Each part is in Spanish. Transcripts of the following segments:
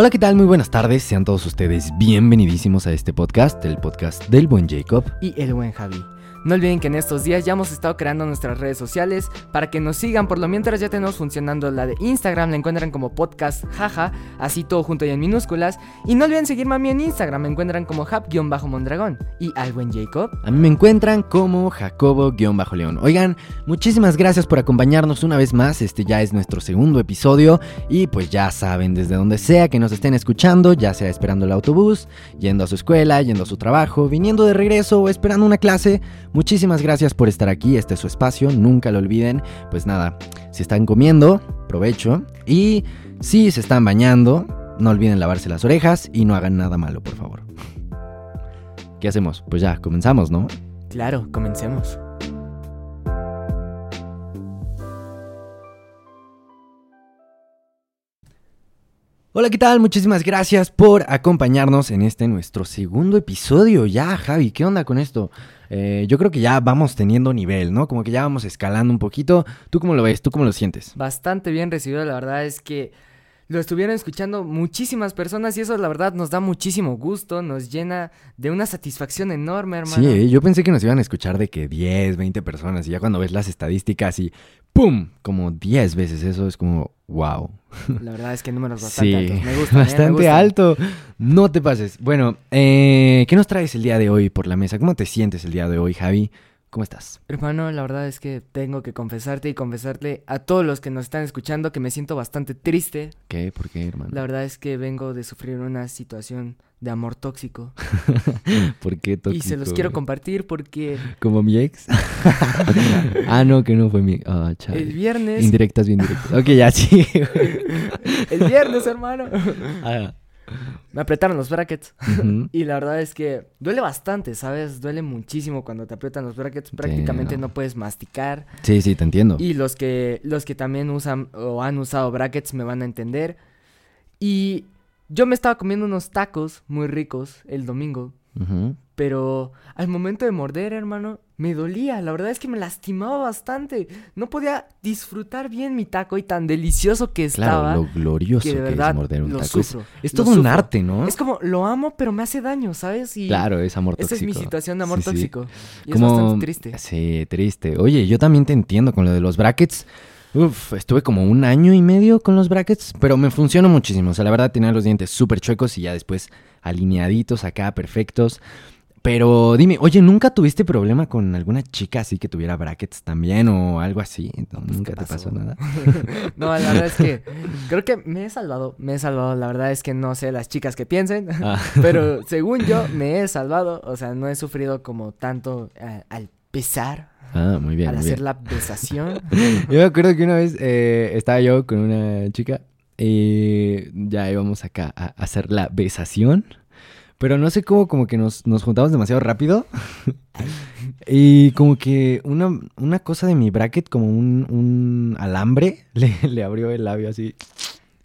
Hola, ¿qué tal? Muy buenas tardes. Sean todos ustedes bienvenidísimos a este podcast, el podcast del buen Jacob. y el buen Javi. No olviden que en estos días ya hemos estado creando nuestras redes sociales para que nos sigan. Por lo mientras ya tenemos funcionando la de Instagram, la encuentran como podcast jaja, así todo junto y en minúsculas. Y no olviden seguirme a mí en Instagram, me encuentran como hub-mondragón. Y al buen Jacob. A mí me encuentran como Jacobo-León. Oigan, muchísimas gracias por acompañarnos una vez más. Este ya es nuestro segundo episodio. Y pues ya saben, desde donde sea que nos estén escuchando, ya sea esperando el autobús, yendo a su escuela, yendo a su trabajo, viniendo de regreso o esperando una clase. Muchísimas gracias por estar aquí, este es su espacio, nunca lo olviden. Pues nada, si están comiendo, provecho. Y si se están bañando, no olviden lavarse las orejas y no hagan nada malo, por favor. ¿Qué hacemos? Pues ya, comenzamos, ¿no? Claro, comencemos. Hola, ¿qué tal? Muchísimas gracias por acompañarnos en este nuestro segundo episodio. Ya, Javi, ¿qué onda con esto? Eh, yo creo que ya vamos teniendo nivel, ¿no? Como que ya vamos escalando un poquito. ¿Tú cómo lo ves? ¿Tú cómo lo sientes? Bastante bien recibido, la verdad es que lo estuvieron escuchando muchísimas personas y eso la verdad nos da muchísimo gusto, nos llena de una satisfacción enorme, hermano. Sí, yo pensé que nos iban a escuchar de que 10, 20 personas y ya cuando ves las estadísticas y ¡pum! Como 10 veces eso es como wow. La verdad es que números bastante Sí, altos. Me gustan, ¿eh? Me bastante gustan. alto. No te pases. Bueno, eh, ¿qué nos traes el día de hoy por la mesa? ¿Cómo te sientes el día de hoy, Javi? ¿Cómo estás? Hermano, la verdad es que tengo que confesarte y confesarle a todos los que nos están escuchando que me siento bastante triste. ¿Qué? ¿Por qué, hermano? La verdad es que vengo de sufrir una situación de amor tóxico. ¿Por qué y se los tóxico, quiero compartir porque ¿Como mi ex? ah, no, que no fue mi... Ah, chale. el viernes... Indirectas, bien directas. Ok, ya sí. el viernes, hermano. Ah, Me apretaron los brackets. Y la verdad es que duele bastante, ¿sabes? Duele muchísimo cuando te aprietan los brackets. Prácticamente no. no puedes masticar. Sí, sí, te entiendo. Y los que, los que también usan o han usado brackets me van a entender. Y yo me estaba comiendo unos tacos muy ricos el domingo. Pero al momento de morder, hermano, me dolía. La verdad es que me lastimaba bastante. No podía disfrutar bien mi taco y tan delicioso que estaba. Claro, lo glorioso que que, de verdad es morder un lo taco. Es- sufro. Es, todo un arte, ¿no? Es como, lo amo, pero me hace daño, ¿sabes? Y Claro, es amor esa tóxico. es mi situación de amor Sí, sí. tóxico. Y Como- es bastante triste. Sí, triste. Oye, yo también te entiendo con lo de los brackets. Uf, estuve como un año y medio con los brackets, pero me funcionó muchísimo. O sea, la verdad tenía los dientes súper chuecos y ya después alineaditos acá, perfectos. Pero dime, oye, ¿nunca tuviste problema con alguna chica así que tuviera brackets también o algo así? pues, ¿Nunca ¿qué te pasó nada? No, la verdad es que creo que me he salvado. Me he salvado. La verdad es que no sé las chicas que piensen. Ah. Pero según yo, me he salvado. O sea, no he sufrido como tanto eh, al pesar, Ah, muy bien. al muy hacer bien. la besación. Yo me acuerdo que una vez eh, estaba yo con una chica y ya íbamos acá a hacer la besación. Pero no sé cómo, como que nos, nos juntamos demasiado rápido. y como que una, una cosa de mi bracket, como un, un alambre, le, le abrió el labio así.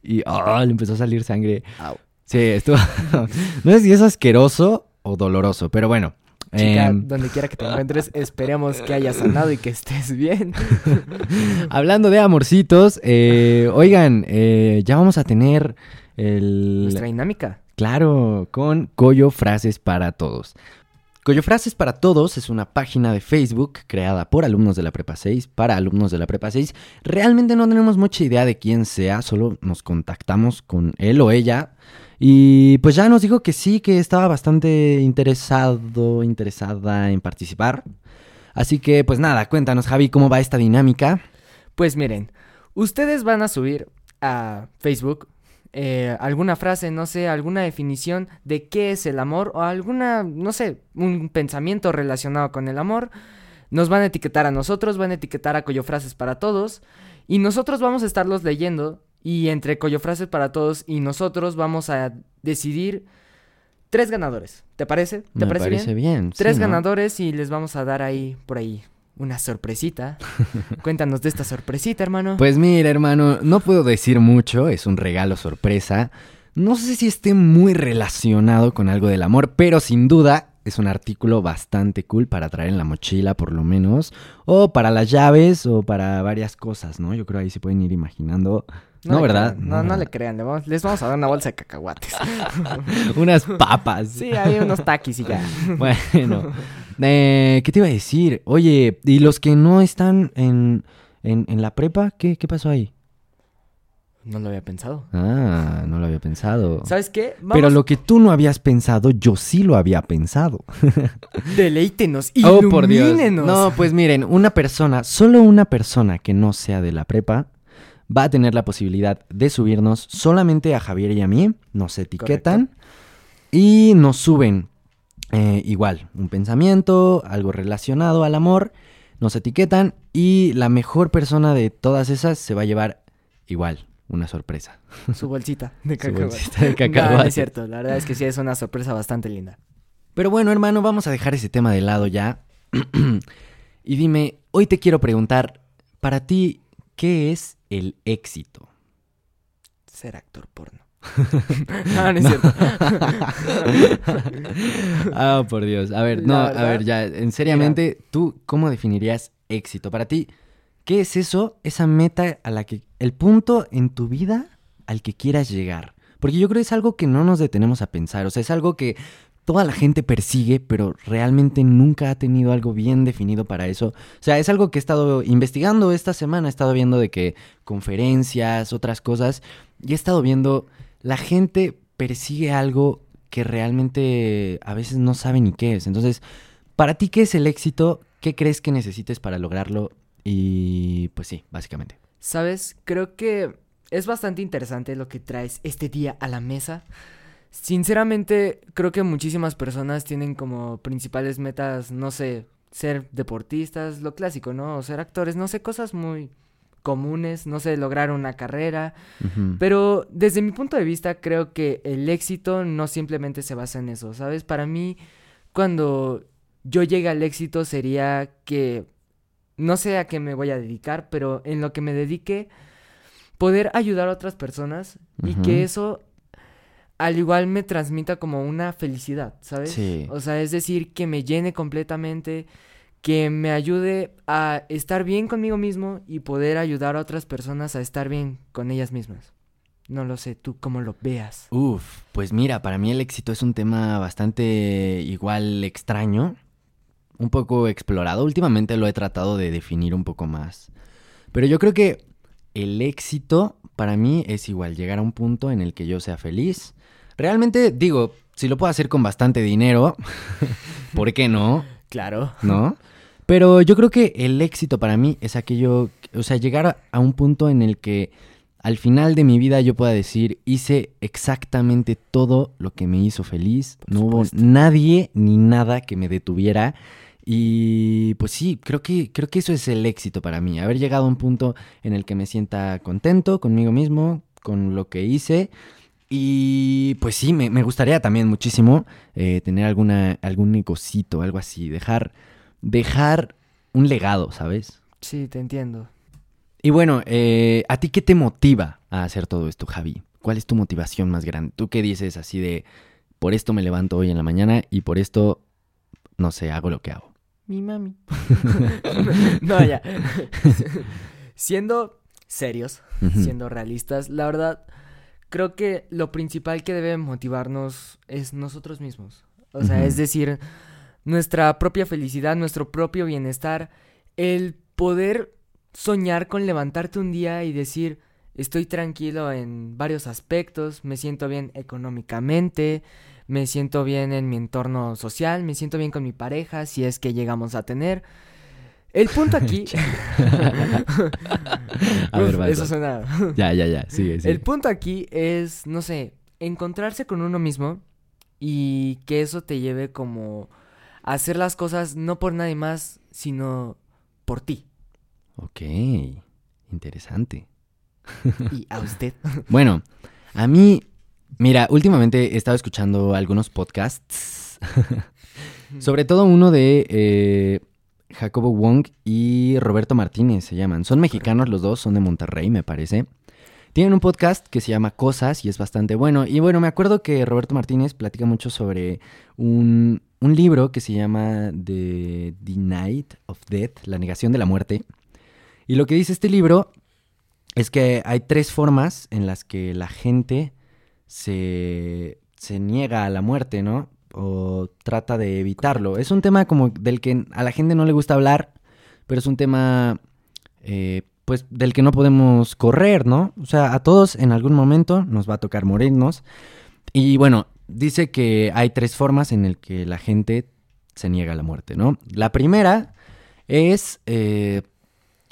Y ah, le empezó a salir sangre. Au. Sí, estuvo. no sé si es asqueroso o doloroso, pero bueno. Chica, em, donde quiera que te encuentres, esperemos que hayas sanado y que estés bien. Hablando de amorcitos, eh, oigan, eh, ya vamos a tener el... Nuestra dinámica. Claro, con Coyo Frases para Todos. Coyo Frases para Todos es una página de Facebook creada por alumnos de la Prepa 6 para alumnos de la Prepa 6. Realmente no tenemos mucha idea de quién sea, solo nos contactamos con él o ella. Y pues ya nos dijo que sí, que estaba bastante interesado, interesada en participar. Así que pues nada, cuéntanos Javi, ¿cómo va esta dinámica? Pues miren, ustedes van a subir a Facebook eh, alguna frase, no sé, alguna definición de qué es el amor o alguna, no sé, un pensamiento relacionado con el amor. Nos van a etiquetar a nosotros, van a etiquetar a Coyofrases para todos y nosotros vamos a estarlos leyendo y entre Coyofrases para todos y nosotros vamos a decidir tres ganadores. ¿Te parece? ¿Te Me parece, parece bien? bien. sí, Tres ¿no? ganadores y les vamos a dar ahí, por ahí, una sorpresita. Cuéntanos de esta sorpresita, hermano. Pues mira, hermano, no puedo decir mucho, es un regalo sorpresa. No sé si esté muy relacionado con algo del amor, pero sin duda es un artículo bastante cool para traer en la mochila, por lo menos. O para las llaves o para varias cosas, ¿no? Yo creo ahí se pueden ir imaginando. No, le ¿verdad? crean, No, no, le crean. le vamos- les vamos a dar una bolsa de cacahuates. Unas papas. sí, hay unos taquis y ya. Bueno, eh, ¿qué te iba a decir? Oye, ¿y los que no están en, en, en la prepa? ¿Qué, ¿Qué pasó ahí? No lo había pensado. Ah, no lo había pensado. ¿Sabes qué? Vamos, Pero lo que tú no habías pensado, yo sí lo había pensado. deleítenos, Oh, por Dios. ilumínenos. No, pues miren, una persona, solo una persona que no sea de la prepa, va a tener la posibilidad de subirnos solamente a Javier y a mí. Nos etiquetan y nos suben eh, igual un pensamiento, algo relacionado al amor. Nos etiquetan y la mejor persona de todas esas se va a llevar igual una sorpresa. Su bolsita de Su cacahuate. bolsita de No, no cacahuate. es cierto. La verdad es que sí es una sorpresa bastante linda. Pero bueno, hermano, vamos a dejar ese tema de lado ya. y dime, hoy te quiero preguntar, para ti, ¿qué es el éxito? Ser actor porno. no, no es cierto. Ah, por Dios. A ver, no, a ver, ya, en seriamente, ¿tú cómo definirías éxito? Para ti, ¿qué es eso? Esa meta a la que, el punto en tu vida al que quieras llegar. Porque yo creo que es algo que no nos detenemos a pensar. O sea, es algo que toda la gente persigue, pero realmente nunca ha tenido algo bien definido para eso. O sea, es algo que he estado investigando esta semana. He estado viendo de que conferencias, otras cosas. Y he estado viendo, la gente persigue algo que realmente a veces no sabe ni qué es. Entonces, para ti, ¿qué es el éxito? ¿Qué crees que necesites para lograrlo? Y pues sí, básicamente. ¿Sabes? Creo que es bastante interesante lo que traes este día a la mesa. Sinceramente, creo que muchísimas personas tienen como principales metas, no sé, ser deportistas, lo clásico, ¿no? O ser actores, no sé, cosas muy comunes, no sé, lograr una carrera. Pero desde mi punto de vista, creo que el éxito no simplemente se basa en eso, ¿sabes? Para mí, cuando yo llegue al éxito sería que no sé a qué me voy a dedicar, pero en lo que me dedique, poder ayudar a otras personas y que eso al igual me transmita como una felicidad, ¿sabes? Sí. O sea, es decir, que me llene completamente, que me ayude a estar bien conmigo mismo y poder ayudar a otras personas a estar bien con ellas mismas. No lo sé, tú cómo lo veas. Uf, pues mira, para mí el éxito es un tema bastante igual extraño, un poco explorado. Últimamente lo he tratado de definir un poco más. Pero yo creo que el éxito para mí es igual llegar a un punto en el que yo sea feliz. Realmente digo, si lo puedo hacer con bastante dinero, ¿por qué no? Claro. ¿no? Pero yo creo que el éxito para mí es aquello, o sea, llegar a, un punto en el que al final de mi vida yo pueda decir, hice exactamente todo lo que me hizo feliz, no hubo nadie ni nada que me detuviera. Y pues sí, creo que, creo que eso es el éxito para mí, haber llegado a un punto en el que me sienta contento conmigo mismo, con lo que hice. Y pues sí, me, me gustaría también muchísimo eh, tener alguna, algún negocito, algo así, dejar, dejar un legado, ¿sabes? Sí, te entiendo. Y bueno, eh, ¿a ti qué te motiva a hacer todo esto, Javi? ¿Cuál es tu motivación más grande? ¿Tú qué dices así de, por esto me levanto hoy en la mañana y por esto, no sé, hago lo que hago? Mi mami. no, ya. siendo serios, siendo realistas, la verdad, creo que lo principal que debe motivarnos es nosotros mismos. O sea, es decir, nuestra propia felicidad, nuestro propio bienestar, el poder soñar con levantarte un día y decir, estoy tranquilo en varios aspectos, me siento bien económicamente, me siento bien en mi entorno social, me siento bien con mi pareja, si es que llegamos a tener. El punto aquí... A ver, Uf, vas, eso suena... Ya, ya, ya, sigue, sigue. El punto aquí es, no sé, encontrarse con uno mismo y que eso te lleve como a hacer las cosas no por nadie más, sino por ti Ok, interesante. y a usted. Bueno, a mí, mira, últimamente he estado escuchando algunos podcasts, sobre todo uno de eh, Jacobo Wong y Roberto Martínez se llaman. Son mexicanos los dos, son de Monterrey, me parece. Tienen un podcast que se llama Cosas y es bastante bueno. Y bueno, me acuerdo que Roberto Martínez platica mucho sobre un, un libro que se llama The, The Night of Death, La negación de la muerte. Y lo que dice este libro es que hay tres formas en las que la gente se, se niega a la muerte, ¿no? O trata de evitarlo. Es un tema como del que a la gente no le gusta hablar, pero es un tema, eh, pues, del que no podemos correr, ¿no? O sea, a todos en algún momento nos va a tocar morirnos. Y bueno, dice que hay tres formas en las que la gente se niega a la muerte, ¿no? La primera es eh,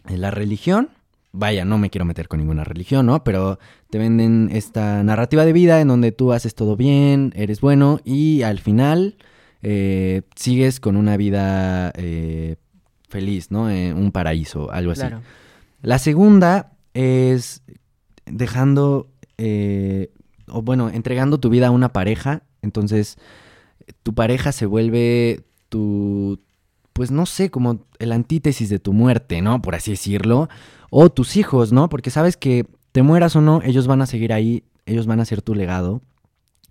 la religión. Vaya, no me quiero meter con ninguna religión, ¿no? Pero te venden esta narrativa de vida en donde tú haces todo bien, eres bueno y al final eh, sigues con una vida eh, feliz, ¿no? un paraíso, algo así. La segunda es dejando o bueno, entregando tu vida a una pareja, entonces tu pareja se vuelve tu, pues no sé, como el antítesis de tu muerte, ¿no? Por así decirlo. O tus hijos, ¿no? Porque sabes que te mueras o no, ellos van a seguir ahí, ellos van a ser tu legado.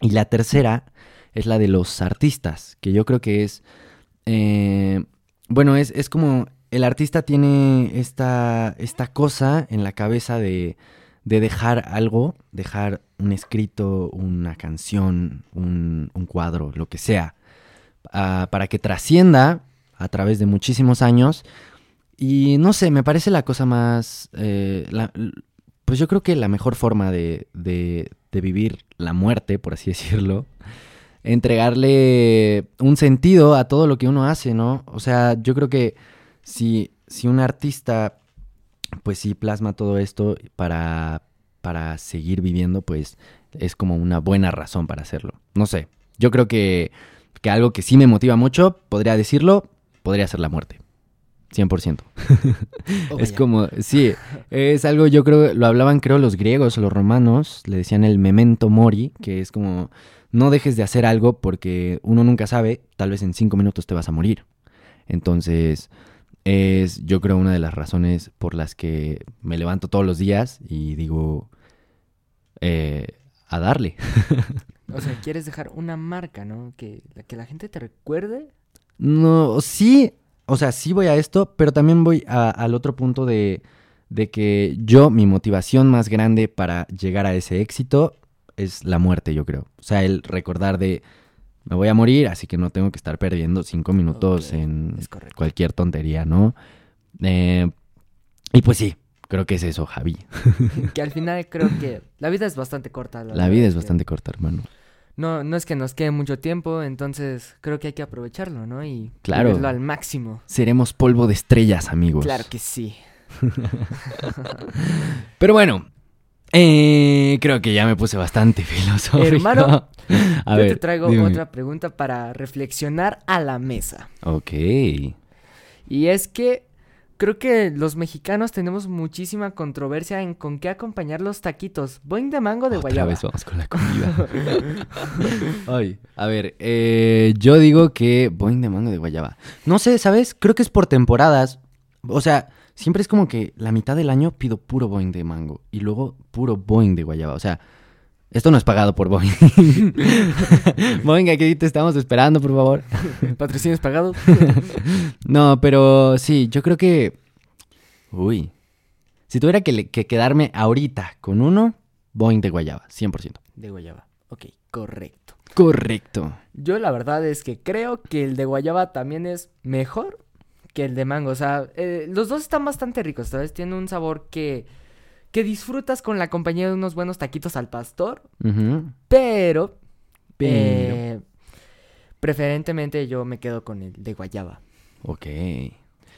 Y la tercera es la de los artistas, que yo creo que es, eh, bueno, es, es como el artista tiene esta, esta cosa en la cabeza de de dejar algo, dejar un escrito, una canción, un, cuadro, lo que sea, ah, para que trascienda a través de muchísimos años. Y no sé, me parece la cosa más... Eh, pues yo creo que la mejor forma de, de, de vivir la muerte, por así decirlo, entregarle un sentido a todo lo que uno hace, ¿no? O sea, yo creo que si, si un artista pues sí plasma todo esto para, para seguir viviendo, pues es como una buena razón para hacerlo. No sé, yo creo que, que algo que sí me motiva mucho, podría decirlo, podría ser la muerte. 100%. es como, sí, es algo, yo creo, lo hablaban creo los griegos o los romanos, le decían el memento mori, que es como, no dejes de hacer algo porque uno nunca sabe, tal vez en cinco minutos te vas a morir. Entonces, es yo creo una de las razones por las que me levanto todos los días y digo eh, a darle. o sea, quieres dejar una marca, ¿no? Que, que la gente te recuerde. No, sí, o sea, sí voy a esto, pero también voy al otro punto de, de que yo, mi motivación más grande para llegar a ese éxito es la muerte, yo creo. O sea, el recordar de me voy a morir, así que no tengo que estar perdiendo cinco minutos en cualquier tontería, ¿no? Eh, y pues sí, creo que es eso, Javi. que al final creo que la vida es bastante corta. La, vida es bastante corta, hermano. No, no es que nos quede mucho tiempo, entonces creo que hay que aprovecharlo, ¿no? Y claro, vivirlo al máximo. Seremos polvo de estrellas, amigos. Claro que sí. Pero bueno, eh, creo que ya me puse bastante filosófico. Hermano, yo te traigo otra pregunta para reflexionar a la mesa. Ok. Y es que creo que los mexicanos tenemos muchísima controversia en con qué acompañar los taquitos. Boing de mango de Otra guayaba. vez vamos con la comida. Ay, a ver, eh, yo digo que boing de mango de guayaba. No sé, ¿sabes? Creo que es por temporadas. O sea, siempre es como que la mitad del año pido puro Boeing de mango y luego puro Boeing de guayaba. O sea, esto no es pagado por Boeing. Boeing, aquí te estamos esperando, por favor. ¿Patrocinios pagados? no, pero sí, yo creo que... Uy. Si tuviera que, que quedarme ahorita con uno, Boeing de guayaba, 100%. De guayaba. Ok, correcto. Correcto. Yo la verdad es que creo que el de guayaba también es mejor que el de mango. O sea, eh, los dos están bastante ricos, ¿sabes? Tienen un sabor que, que disfrutas con la compañía de unos buenos taquitos al pastor. Pero... Eh, preferentemente yo me quedo con el de guayaba. Ok.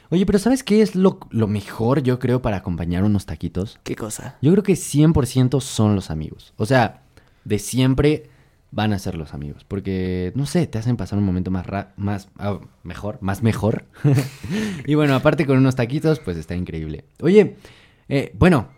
Oye, pero ¿sabes qué es lo, lo, mejor, yo creo, para acompañar unos taquitos? ¿Qué cosa? Yo creo que 100% son los amigos. O sea, de siempre van a ser los amigos. Porque, no sé, te hacen pasar un momento más, más ah, mejor, más mejor. y bueno, aparte con unos taquitos, pues está increíble. Oye, eh, bueno,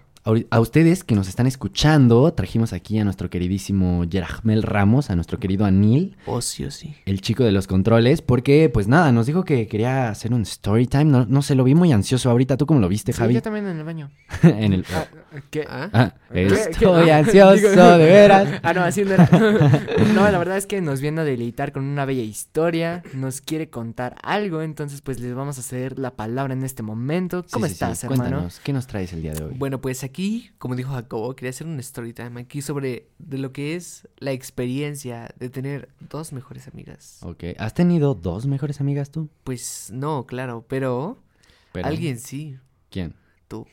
a ustedes que nos están escuchando, trajimos aquí a nuestro queridísimo Yerahmel Ramos, a nuestro querido Anil, Oh, sí, oh, sí. el chico de los controles, porque pues nada, nos dijo que quería hacer un story time. No, no sé, lo vi muy ansioso ahorita. ¿Tú cómo lo viste, Sí, Javi? yo también en el baño. en el... Ah, ¿Qué? Ah, Ah, ¿Qué? estoy ¿Qué? ansioso, Digo- de veras. Ah, no, así no era. No, la verdad es que nos viene a deleitar con una bella historia, nos quiere contar algo, entonces pues les vamos a ceder la palabra en este momento. ¿Cómo Sí, sí, sí, estás, hermano? Cuéntanos, ¿qué nos traes el día de hoy? Bueno, pues aquí, como dijo Jacobo, quería hacer un story time aquí sobre de lo que es la experiencia de tener dos mejores amigas. Ok, ¿has tenido dos mejores amigas tú? Pues no, claro, pero, Pero- alguien sí, ¿Quién? tú.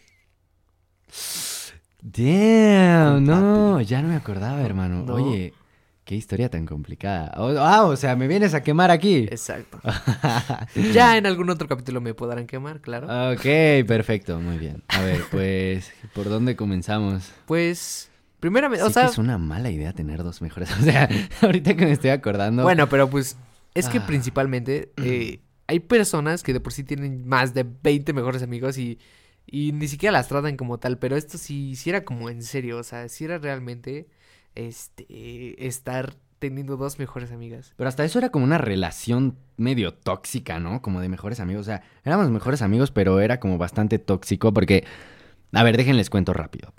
Damn, no, ya no me acordaba, hermano. No. Oye, qué historia tan complicada. Ah, o sea, me vienes a quemar aquí. Exacto. ya en algún otro capítulo me podrán quemar, claro. ok, perfecto, muy bien. A ver, pues, ¿por dónde comenzamos? Pues, primeramente, o sea, que es una mala idea tener dos mejores. O sea, ahorita que me estoy acordando. bueno, pero pues, es que Ah. principalmente eh, hay personas que de por sí tienen más de 20 mejores amigos y, y ni siquiera las tratan como tal, pero esto sí, sí era como en serio, o sea, sí era realmente este estar teniendo dos mejores amigas. Pero hasta eso era como una relación medio tóxica, ¿no? Como de mejores amigos. O sea, éramos mejores amigos, pero era como bastante tóxico porque... A ver, déjenles cuento rápido.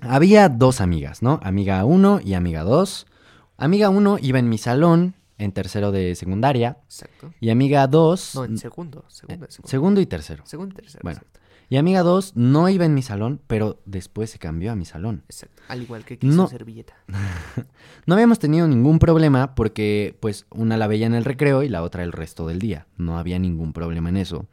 Había dos amigas, ¿no? Amiga 1 y amiga 2. Amiga 1 iba en mi salón en tercero de secundaria. Exacto. Y amiga 2... No, en segundo, segundo, segundo. Segundo y tercero. Segundo y tercero. Bueno. exacto. Y amiga 2 no iba en mi salón, pero después se cambió a mi salón. Exacto. Al igual que quiso No. servilleta. No habíamos tenido ningún problema porque pues una la veía en el recreo y la otra el resto del día. No había ningún problema en eso.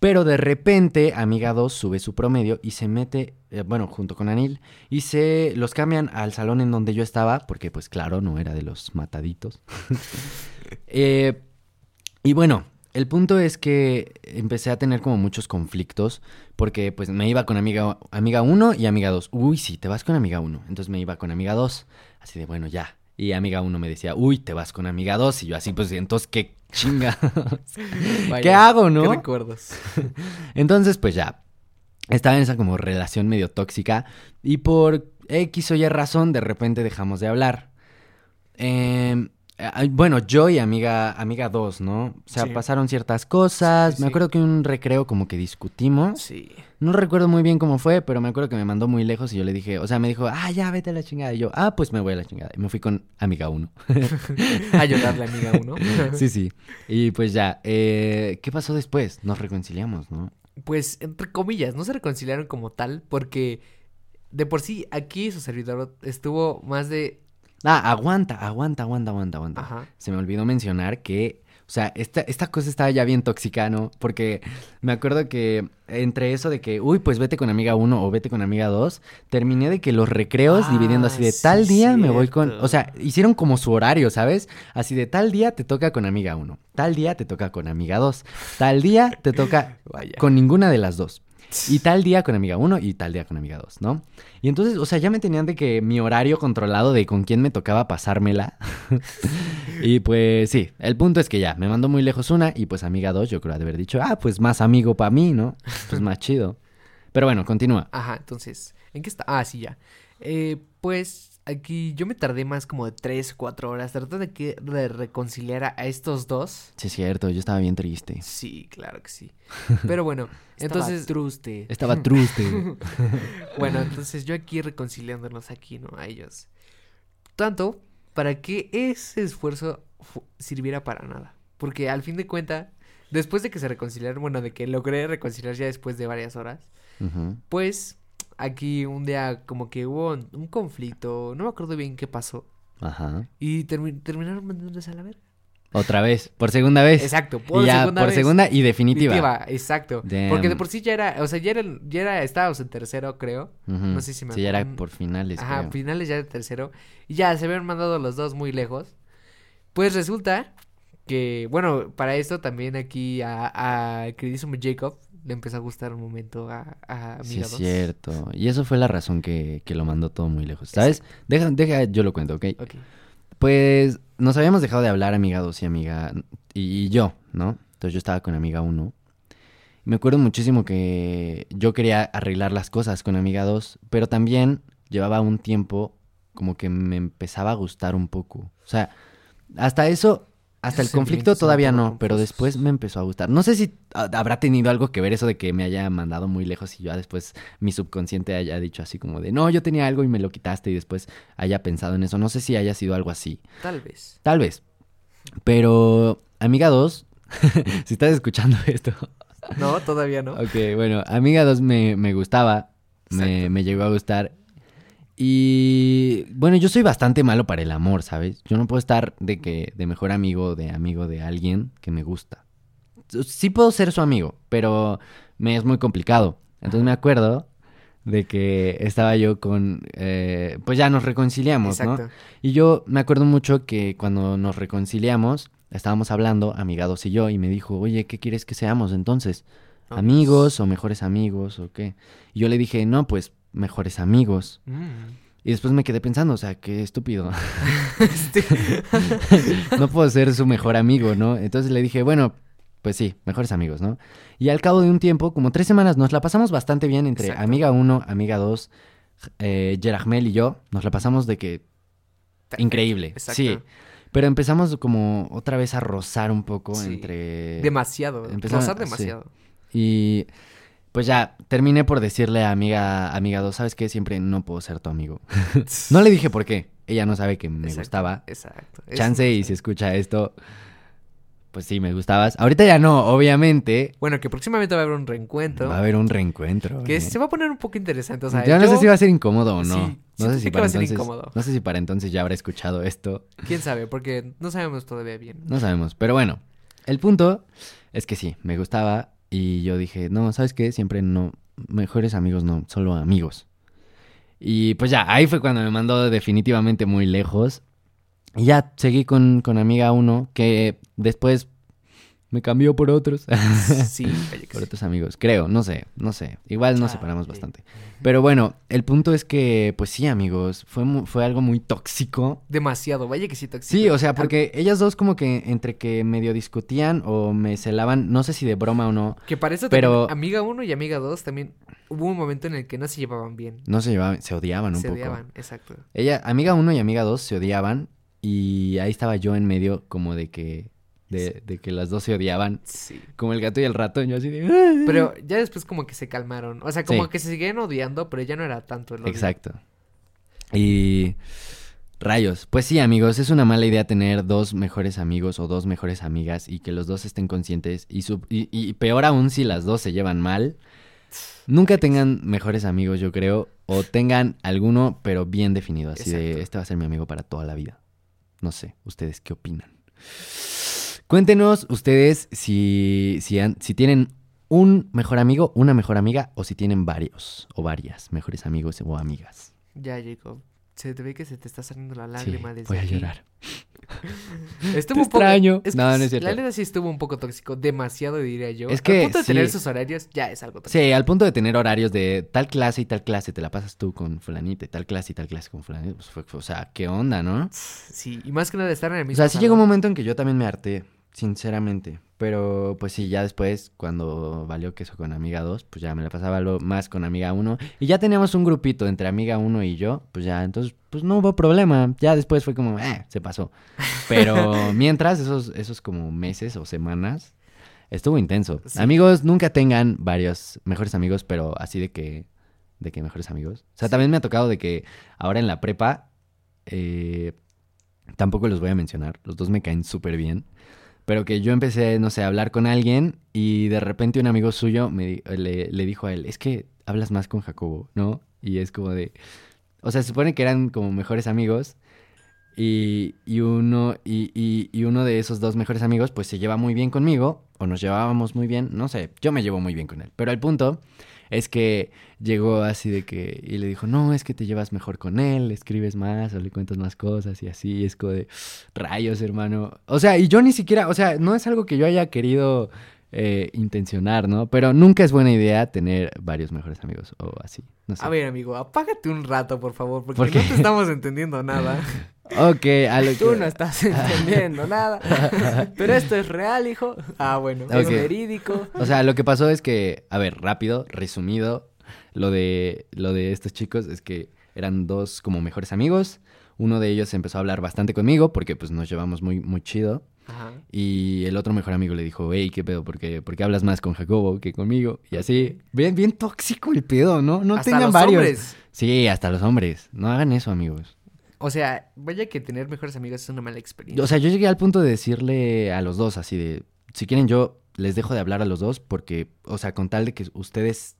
Pero de repente amiga 2 sube su promedio y se mete, eh, bueno, junto con Anil, y se los cambian al salón en donde yo estaba, porque pues claro, no era de los mataditos. Eh, y bueno, el punto es que empecé a tener como muchos conflictos porque pues me iba con amiga amiga 1 y amiga 2. Uy, sí, te vas con amiga 1. Entonces me iba con amiga 2. Así de, bueno, ya. Y amiga 1 me decía, uy, te vas con amiga 2. Y yo así, pues entonces, ¿qué chinga? ¿Qué hago, ¿Qué no? recuerdos? Entonces, pues ya. Estaba en esa como relación medio tóxica. Y por X o Y razón, de repente dejamos de hablar. Eh, bueno, yo y amiga, amiga 2, ¿no? O sea, Sí. pasaron ciertas cosas. Sí, me acuerdo que un recreo como que discutimos. Sí. No recuerdo muy bien cómo fue, pero me acuerdo que me mandó muy lejos y yo le dije, o sea, me dijo, ah, ya, vete a la chingada. Y yo, ah, pues me voy a la chingada. Y me fui con amiga 1. A llorarle, amiga uno. sí, sí. Y pues ya, eh, ¿qué pasó después? Nos reconciliamos, ¿no? Pues, entre comillas, no se reconciliaron como tal, porque de por sí aquí su servidor estuvo más de. Ah, aguanta, aguanta, aguanta, aguanta, aguanta. Ajá. Se me olvidó mencionar que, o sea, esta, esta cosa estaba ya bien tóxica, ¿no? Porque me acuerdo que entre eso de que, uy, pues vete con amiga 1 o vete con amiga 2, terminé de que los recreos Ah, dividiendo así de sí, tal día me voy con, o sea, hicieron como su horario, ¿sabes? Así de tal día te toca con amiga 1, tal día te toca con amiga 2, tal día te toca Vaya. con ninguna de las dos. Y tal día con amiga 1 y tal día con amiga 2, ¿no? Y entonces, o sea, ya me tenían de que mi horario controlado de con quién me tocaba pasármela. y pues sí, el punto es que ya, me mandó muy lejos una y pues amiga 2 yo creo de haber dicho, ah, pues más amigo para mí, ¿no? Pues más chido. Pero bueno, continúa. Ajá, entonces, ¿en qué está? Ah, sí, ya. Eh, pues aquí yo me tardé más como de 3, 4 horas tratando de, que, de reconciliar a, a estos dos. Sí, es cierto, yo estaba bien triste. Sí, claro que sí. Pero bueno, entonces, truste. Estaba triste. bueno, entonces yo aquí reconciliándonos aquí, ¿no? A ellos. Tanto para que ese esfuerzo fu- sirviera para nada. Porque al fin de cuentas, después de que se reconciliaron, bueno, de que logré reconciliar ya después de varias horas, pues aquí un día como que hubo un, conflicto, no me acuerdo bien qué pasó, Ajá. y termi- terminaron mandándose a la verga. Otra vez, por segunda vez. Exacto, por ya, segunda por vez. segunda y definitiva. Definitiva, exacto. Damn. Porque de por sí ya era, o sea, ya era, ya era, estábamos en tercero, creo. Ujú. no sé si me Sí, ya era por finales, Ajá, creo. finales ya de tercero. Y ya se habían mandado los dos muy lejos. Pues resulta que, bueno, para esto también aquí a, a queridísimo Jacob le empezó a gustar un momento a, a Sí, es 2. cierto. Y eso fue la razón que, que lo mandó todo muy lejos. ¿Sabes? Deja, deja, yo lo cuento, ¿ok? Ok. Pues nos habíamos dejado de hablar, amiga 2 y amiga. Y, y yo, ¿no? Entonces yo estaba con amiga 1. me acuerdo muchísimo que yo quería arreglar las cosas con amiga 2, pero también llevaba un tiempo como que me empezaba a gustar un poco. O sea, hasta eso, hasta el conflicto todavía no, pero después me empezó a gustar. No sé si ah, habrá tenido algo que ver eso de que me haya mandado muy lejos y ya después mi subconsciente haya dicho así como de, no, yo tenía algo y me lo quitaste y después haya pensado en eso. No sé si haya sido algo así. Tal vez. Tal vez. Pero, amiga 2, si estás escuchando esto, No, todavía no. ok, bueno, amiga 2 me, me gustaba, me, me llegó a gustar. Y bueno, yo soy bastante malo para el amor, ¿sabes? Yo no puedo estar de que de mejor amigo, de amigo de alguien que me gusta. Sí puedo ser su amigo, pero me es muy complicado. Entonces me acuerdo de que estaba yo con, eh, pues ya nos reconciliamos, ¿no? Exacto. Y yo me acuerdo mucho que cuando nos reconciliamos, estábamos hablando, amigados y yo, y me dijo, oye, ¿qué quieres que seamos entonces? Vamos. ¿Amigos o mejores amigos o qué? Y yo le dije, no, pues mejores amigos. Mm. Y después me quedé pensando, o sea, qué estúpido. No puedo ser su mejor amigo, ¿no? Entonces le dije, bueno, pues sí, mejores amigos, ¿no? Y al cabo de un tiempo, como tres semanas, nos la pasamos bastante bien entre Exacto. amiga 1, amiga 2, eh, y yo. Nos la pasamos de que increíble, Exacto. sí. Pero empezamos como otra vez a rozar un poco Sí. entre... Demasiado. Empezaron- Rozar sí. demasiado. Y pues ya, terminé por decirle a amiga, amiga 2, ¿sabes qué? Siempre no puedo ser tu amigo. no le dije por qué. Ella no sabe que me Exacto, gustaba. Exacto. Chance y si escucha esto, pues sí, me gustabas. Ahorita ya no, obviamente. Bueno, que próximamente va a haber un reencuentro. Va a haber un reencuentro. Que ¿eh? se va a poner un poco interesante. O sea, yo no sé si va a ser incómodo o no. Sí, no sé si que para va a ser entonces. incómodo. No sé si para entonces ya habrá escuchado esto. Quién sabe, porque no sabemos todavía bien. No sabemos. Pero bueno, el punto es que sí, me gustaba. Y yo dije, no, ¿sabes qué? Siempre no. Mejores amigos no, solo amigos. Y pues ya, ahí fue cuando me mandó definitivamente muy lejos. Y ya seguí con, con amiga 1, que después me cambió por otros. Sí, por otros amigos, creo, no sé, no sé. Igual nos separamos Chale. bastante. Pero bueno, el punto es que, pues sí, amigos, fue, fue algo muy tóxico. Demasiado, vaya que sí, tóxico. Sí, o sea, Al- porque ellas dos como que entre que medio discutían o me celaban, no sé si de broma o no, Que para eso pero- también, amiga 1 y amiga 2 también hubo un momento en el que no se llevaban bien. no se llevaban, se odiaban un se poco. odiaban, exacto. Ella, amiga 1 y amiga 2 se odiaban y ahí estaba yo en medio como de que, de, de que las dos se odiaban, Sí. como el gato y el ratón, yo así de... Pero ya después como que se calmaron. O sea, como Sí. que se seguían odiando, pero ya no era tanto el odio. Exacto. Y rayos, pues sí, amigos, es una mala idea tener dos mejores amigos o dos mejores amigas y que los dos estén conscientes y, su- y, y peor aún si las dos se llevan mal. Nunca tengan mejores amigos, yo creo, o tengan alguno, pero bien definido, así de este va a ser mi amigo para toda la vida. No sé, ustedes qué opinan. Cuéntenos ustedes si, si, han- si tienen un mejor amigo, una mejor amiga, o si tienen varios o varias mejores amigos o amigas. Ya, Jacob. Se te ve que se te está saliendo la Sí, lágrima desde voy a aquí. llorar. Estuvo Te un poco... extraño. Es que No, no es sí, cierto. La neta sí estuvo un poco tóxico. Demasiado, diría yo. Es que Al punto de tener sí. sus horarios ya es algo tóxico. Sí, al punto de tener horarios de tal clase y tal clase, te la pasas tú con fulanita y tal clase y tal clase con fulanita. Pues fue- o sea, ¿qué onda, no? Sí, y más que nada estar en el O mismo sea, sí llegó un momento en que yo también me harté, sinceramente. Pero pues sí, ya después, cuando valió queso con amiga 2, pues ya me la pasaba lo más con amiga 1. Y ya teníamos un grupito entre amiga 1 y yo, pues ya, entonces, pues no hubo problema. Ya después fue como, eh, se pasó. Pero mientras, esos, esos como meses o semanas, estuvo intenso. Sí. Amigos, nunca tengan varios mejores amigos, pero así de que, de que mejores amigos. O sea, Sí. también me ha tocado de que ahora en la prepa, eh, tampoco los voy a mencionar, los dos me caen súper bien. Pero que yo empecé, no sé, a hablar con alguien y de repente un amigo suyo me, le, le dijo a él, es que hablas más con Jacobo, ¿no? Y es como de... O sea, se supone que eran como mejores amigos y, y uno, y, y- y uno de esos dos mejores amigos pues se lleva muy bien conmigo o nos llevábamos muy bien, no sé, yo me llevo muy bien con él. Pero el punto es que llegó así de que y le dijo, no, es que te llevas mejor con él, escribes más o le cuentas más cosas y así, y es como de rayos, hermano. O sea, y yo ni siquiera, o sea, no es algo que yo haya querido eh, intencionar, ¿no? Pero nunca es buena idea tener varios mejores amigos o así, no sé. A ver, amigo, apágate un rato, por favor, porque ¿Por no te estamos entendiendo nada. Ok, a lo Tú que- no estás entendiendo nada. Pero esto es real, hijo. Ah, bueno. Es verídico. O sea, lo que pasó es que, a ver, rápido, resumido, lo de, lo de estos chicos es que eran dos como mejores amigos. Uno de ellos empezó a hablar bastante conmigo porque pues nos llevamos muy, muy chido. Ajá. Y el otro mejor amigo le dijo, hey, ¿qué pedo? ¿Por qué, por qué hablas más con Jacobo que conmigo? Y así, bien, bien tóxico el pedo, ¿no? No Hasta tengan los varios. hombres. Sí, hasta los hombres. No hagan eso, amigos. O sea, vaya que tener mejores amigos es una mala experiencia. O sea, yo llegué al punto de decirle a los dos así de, si quieren yo les dejo de hablar a los dos porque, o sea, con tal de que ustedes,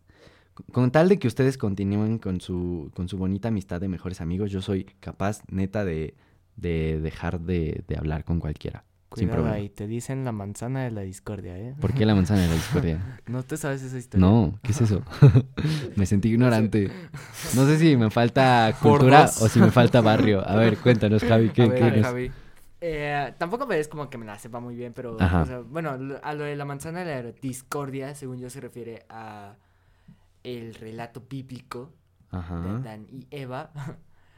con tal de que ustedes continúen con su, con su bonita amistad de mejores amigos, yo soy capaz, neta, de, de dejar de, de hablar con cualquiera. Sin Cuidado problema. ahí, te dicen la manzana de la discordia, ¿eh? ¿Por qué la manzana de la discordia? ¿No te sabes esa historia? No, ¿qué es eso? me sentí ignorante. No sé si me falta cultura o si me falta barrio. A ver, cuéntanos, Javi, ¿qué, a ver, qué nos- Javi. Eh, tampoco me es como que me la sepa muy bien, pero Ajá. o sea, bueno, a lo de la manzana de la discordia, según yo se refiere a el relato bíblico de Ajá, Adán y Eva,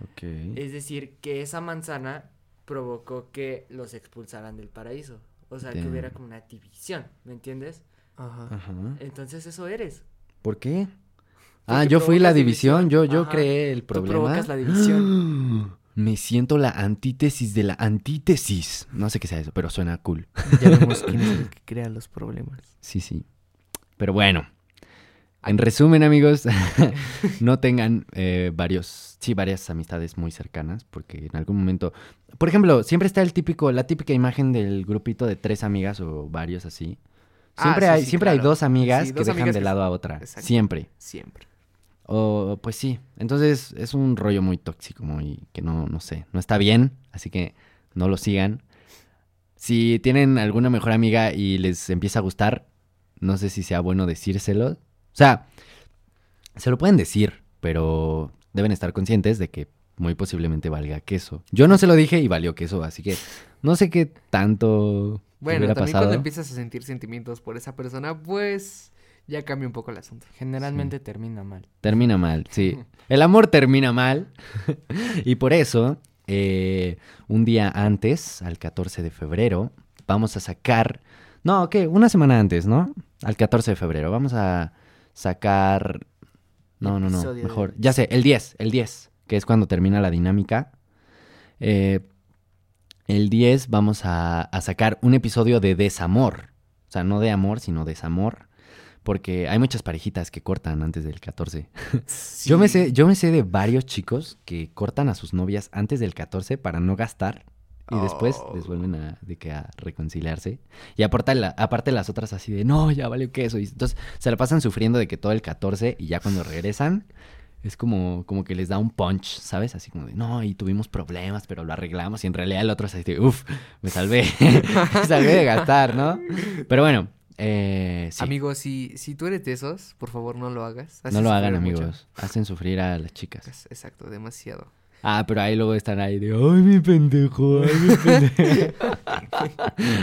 ok. es decir, que esa manzana provocó que los expulsaran del paraíso, o sea, que hubiera como una división, ¿me entiendes? Ajá. Ajá. Entonces eso eres. ¿Por qué? Porque Ah, yo fui la división, yo, yo Ajá. creé el Tú problema. provocas la división. Me siento la antítesis de la antítesis. No sé qué sea eso, pero suena cool. Ya vemos quién es el que crea los problemas. Sí, sí. Pero bueno. En resumen, amigos, no tengan eh, varios, sí, varias amistades muy cercanas, porque en algún momento, por ejemplo, siempre está el típico, la típica imagen del grupito de tres amigas o varios así. Ah, Siempre sí, hay, sí, siempre hay dos amigas Sí, que dejan de que- lado a otra. Exacto. Siempre. Siempre. O, pues sí. Entonces es un rollo muy tóxico, muy que no, no sé, no está bien, así que no lo sigan. Si tienen alguna mejor amiga y les empieza a gustar, no sé si sea bueno decírselo. O sea, se lo pueden decir, pero deben estar conscientes de que muy posiblemente valga queso. Yo no se lo dije y valió queso, así que no sé qué tanto Bueno, hubiera también pasado. cuando empiezas a sentir sentimientos por esa persona, pues ya cambia un poco el asunto. Generalmente termina mal. Termina mal, sí. El amor termina mal. y por eso, eh, un día antes, al 14 de febrero, vamos a sacar... No, ¿qué? Una semana antes, ¿no? Al 14 de febrero. Vamos a sacar... No, no, no. Mejor. Ya sé, el 10. El 10, que es cuando termina la dinámica. Eh, el 10 vamos a, a sacar un episodio de desamor. O sea, no de amor, sino desamor. Porque hay muchas parejitas que cortan antes del 14. Yo me sé, yo me sé de varios chicos que cortan a sus novias antes del 14 para no gastar y después Oh. les vuelven a, de que a reconciliarse. Y aparte, la- aparte las otras así de, no, ya valió queso. Y entonces se la pasan sufriendo de que todo el 14 y ya cuando regresan es como, como que les da un punch, ¿sabes? Así como de, no, y tuvimos problemas, pero lo arreglamos. Y en realidad el otro es así de, uff, me salvé, me salvé de gastar, ¿no? Pero bueno, eh, sí. Amigo, si, si tú eres de esos, por favor no lo hagas. No lo hagan, mucho. amigos. Hacen sufrir a las chicas. Exacto, demasiado. Ah, pero ahí luego están ahí de, ay, mi pendejo, ay, mi pendejo.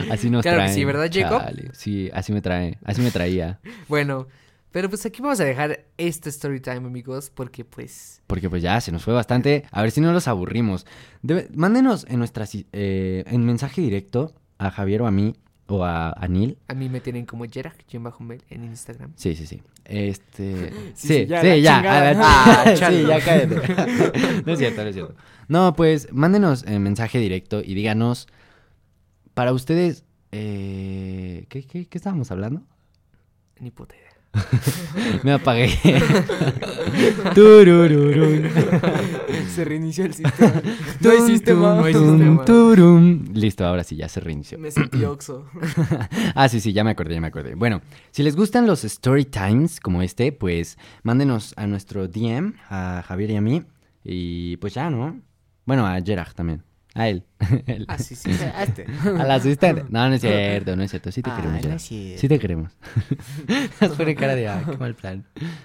así nos Claro traen. sí, ¿verdad, Jacob? chale. Sí, así me trae, así me traía. Bueno, pero pues aquí vamos a dejar este story time, amigos, porque pues... Porque pues ya se nos fue bastante. A ver si no los aburrimos. Debe- mándenos en nuestra eh, en mensaje directo a Javier o a mí o a Anil. A mí me tienen como Jerak-Mel en Instagram. Sí, sí, sí. Este. Sí, Sí, sí, sí, ya, ya. la chingada. a ver, Ah, sí, ya cállate. no es cierto, no es cierto. No, pues mándenos en mensaje directo y díganos. Para ustedes. Eh, ¿qué, qué, ¿Qué estábamos hablando? Ni puta idea. Me apagué. Se reinició el sistema. no hay sistema. no hay sistema. Listo, ahora sí, ya se reinició. Me sentí oxo. Ah, sí, sí, ya me acordé, ya me acordé. Bueno, si les gustan los story times como este, pues mándenos a nuestro DM, a Javier y a mí. Y pues ya, ¿no? Bueno, a Gerard también. A él. Él. Ah, sí, sí. A este. Al asistente. No, no es cierto, no es cierto. Sí te Ah, queremos, no cierto. Sí te queremos. Pone cara de, ah, qué mal plan.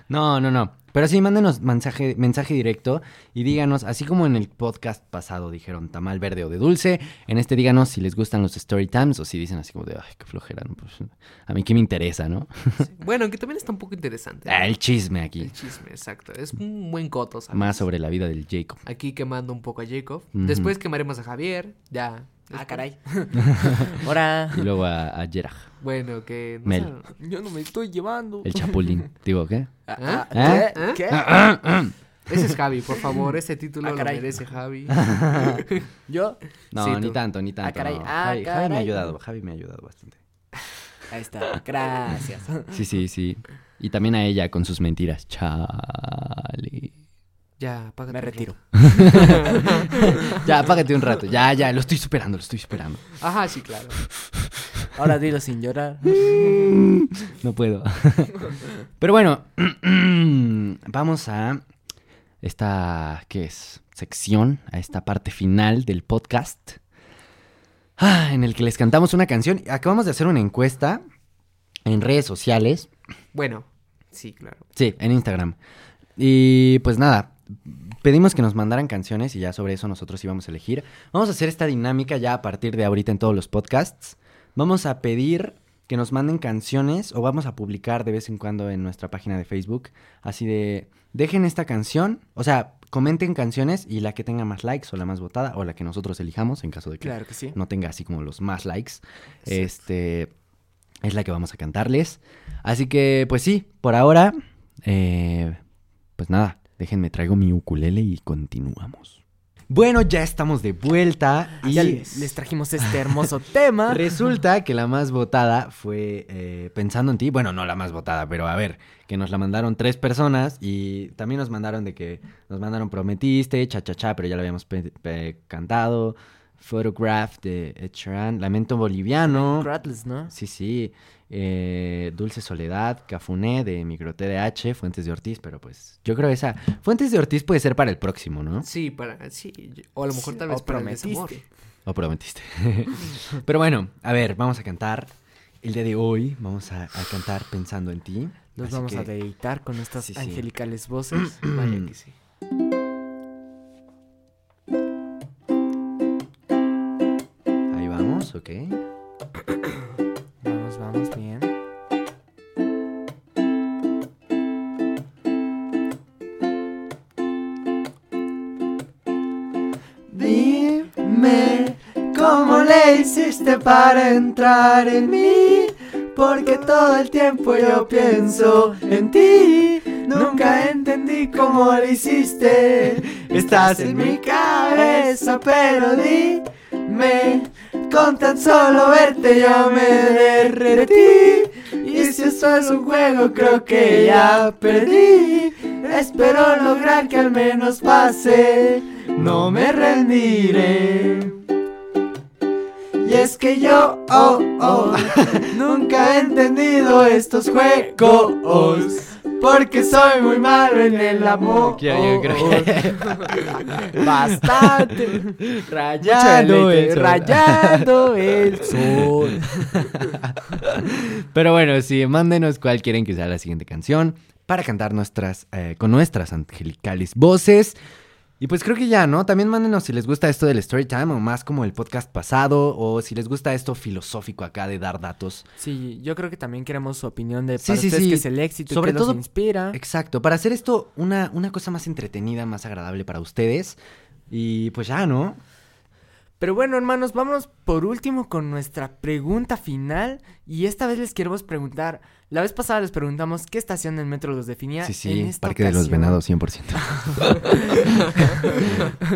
No, no, no. Pero sí, mándenos mensaje, mensaje directo y díganos, así como en el podcast pasado dijeron tamal verde o de dulce, en este díganos si les gustan los story times o si dicen así como de, ay, qué flojera, ¿no? Pues, a mí qué me interesa, ¿no? Bueno, que también está un poco interesante. Ah, el chisme aquí. El chisme, exacto. Es un buen coto, ¿sabes? Más sobre la vida del Jacob. Aquí quemando un poco a Jacob. Después quemaremos a Javier. Ya. Ah, caray. Ahora. Y luego a, a Yeraj, Bueno, que... no Mel. Yo no me estoy llevando. el chapulín. Digo, ¿qué? Ah, ¿Eh? ¿Qué? ¿Eh? ¿Qué? Ese es Javi, por favor. Ese título Ah, lo caray. merece Javi. ¿Yo? No, Sí, ni tanto, ni tanto. caray, no. ah, Javi, Javi me ha caray. ayudado, Javi me ha ayudado bastante. Ahí está. Gracias. Sí, sí, sí. Y también a ella con sus mentiras. Chale. Ya, apágate. Me retiro. Ya, apágate un rato. Ya, ya, lo estoy superando, lo estoy superando. Ajá, sí, claro. Ahora dilo sin llorar. No puedo. Pero bueno, vamos a esta, ¿qué es? Sección, a esta parte final del podcast. ah, en el que les cantamos una canción. Acabamos de hacer una encuesta en redes sociales. Bueno, sí, claro. Sí, en Instagram. Y pues nada, pedimos que nos mandaran canciones y ya sobre eso nosotros íbamos a elegir. Vamos a hacer esta dinámica ya a partir de ahorita en todos los podcasts. Vamos a pedir que nos manden canciones o vamos a publicar de vez en cuando en nuestra página de Facebook. Así de, dejen esta canción, o sea, comenten canciones y la que tenga más likes o la más votada o la que nosotros elijamos en caso de que Claro que sí. no tenga así como los más likes. Este es la que vamos a cantarles. Así que, pues sí, por ahora, eh, pues nada, déjenme traigo mi ukulele y continuamos. Bueno, ya estamos de vuelta y Ya les, trajimos este hermoso tema. resulta que la más votada fue eh, Pensando en ti. Bueno, no la más votada, pero a ver, que nos la mandaron tres personas y también nos mandaron de que nos mandaron Prometiste, Cha Cha Cha, pero ya lo habíamos cantado. Photograph de Ed Sheeran, Lamento Boliviano. Rattles, ¿no? Sí, sí. Eh, Dulce Soledad, Cafuné de Micro TDH, Fuentes de Ortiz, pero pues yo creo esa. Fuentes de Ortiz puede ser para el próximo, ¿no? Sí, para... Sí, o a lo mejor Sí, tal o vez para el prometiste. desamor. O prometiste. pero bueno, a ver, vamos a cantar. El día de hoy vamos a, a cantar pensando en ti. Nos Así vamos a deleitar con estas Sí, sí. angelicales voces. Vaya que sí. Ahí vamos, ok. le hiciste para entrar en mí, porque todo el tiempo yo pienso en ti. Nunca entendí cómo lo hiciste. Estás en mi cabeza, pero dime, con tan solo verte yo me derretí. Y si esto es un juego, creo que ya perdí. Espero lograr que al menos pase, no me rendiré. Y es que yo, oh, oh, nunca he entendido estos juegos. Porque soy muy malo en el amor. Bastante. Rayado el sol. Rayado el sol. Pero bueno, sí, mándenos cuál quieren que sea la siguiente canción para cantar nuestras, eh, con nuestras angelicales voces. Y pues creo que ya, ¿no? También mándenos si les gusta esto del story time o más como el podcast pasado o si les gusta esto filosófico acá de dar datos. Sí, yo creo que también queremos su opinión de Sí, para sí, ustedes sí. qué es el éxito, Sobre y qué los todo- inspira. Exacto, para hacer esto una, una cosa más entretenida, más agradable para ustedes. Y pues ya, ¿no? Pero bueno, hermanos, vamos por último con nuestra pregunta final. Y esta vez les queremos preguntar. La vez pasada les preguntamos qué estación del metro los definía. Sí, En sí, esta Parque de los Venados 100%.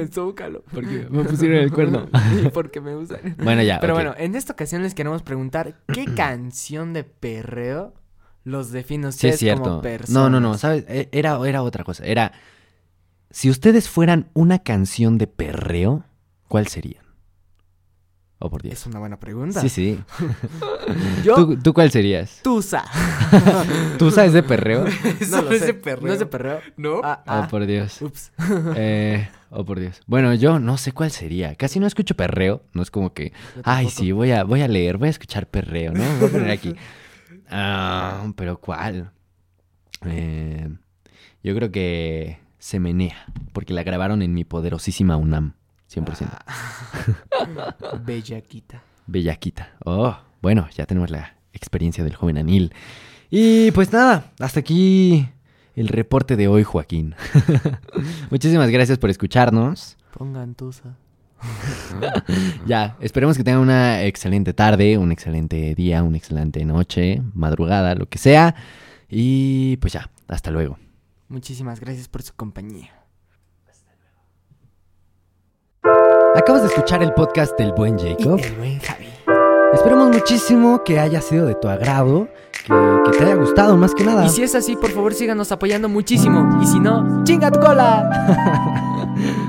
Zócalo. Porque me pusieron el cuerno. Y porque me usan. Bueno, ya. Pero bueno, en esta ocasión les queremos preguntar qué canción de perreo los define a Sí, ustedes es cierto. como personas. No, no, no, ¿sabes? E- Era, era otra cosa. Era, si ustedes fueran una canción de perreo, ¿cuál serían? Oh, por Dios. Es una buena pregunta. Sí, sí. Yo, ¿Tú, tú cuál serías? Tusa. ¿Tú sabes de perreo? No lo es sé. de perreo. No es de perreo. ¿No? Ah, Oh, por Dios. Ups. Eh, oh, por Dios. Bueno, yo no sé cuál sería. Casi no escucho perreo. No es como que, ay, sí, voy a, voy a leer, voy a escuchar perreo, ¿no? Voy a poner aquí. Ah, pero ¿cuál? Eh, Yo creo que se menea, porque la grabaron en mi poderosísima UNAM, 100%. Bellaquita. Bellaquita. Oh, bueno, ya tenemos la experiencia del joven Anil. Y pues nada, hasta aquí el reporte de hoy, Joaquín. Muchísimas gracias por escucharnos. Pongan tusa. Ya, esperemos que tengan una excelente tarde, un excelente día, una excelente noche, madrugada, lo que sea. Y pues ya, hasta luego. Muchísimas gracias por su compañía. Acabas de escuchar el podcast del buen Jacob. el buen Javi. Esperemos muchísimo que haya sido de tu agrado, que, que te haya gustado más que nada. Y si es así, por favor síganos apoyando muchísimo. Y si no, chinga tu cola.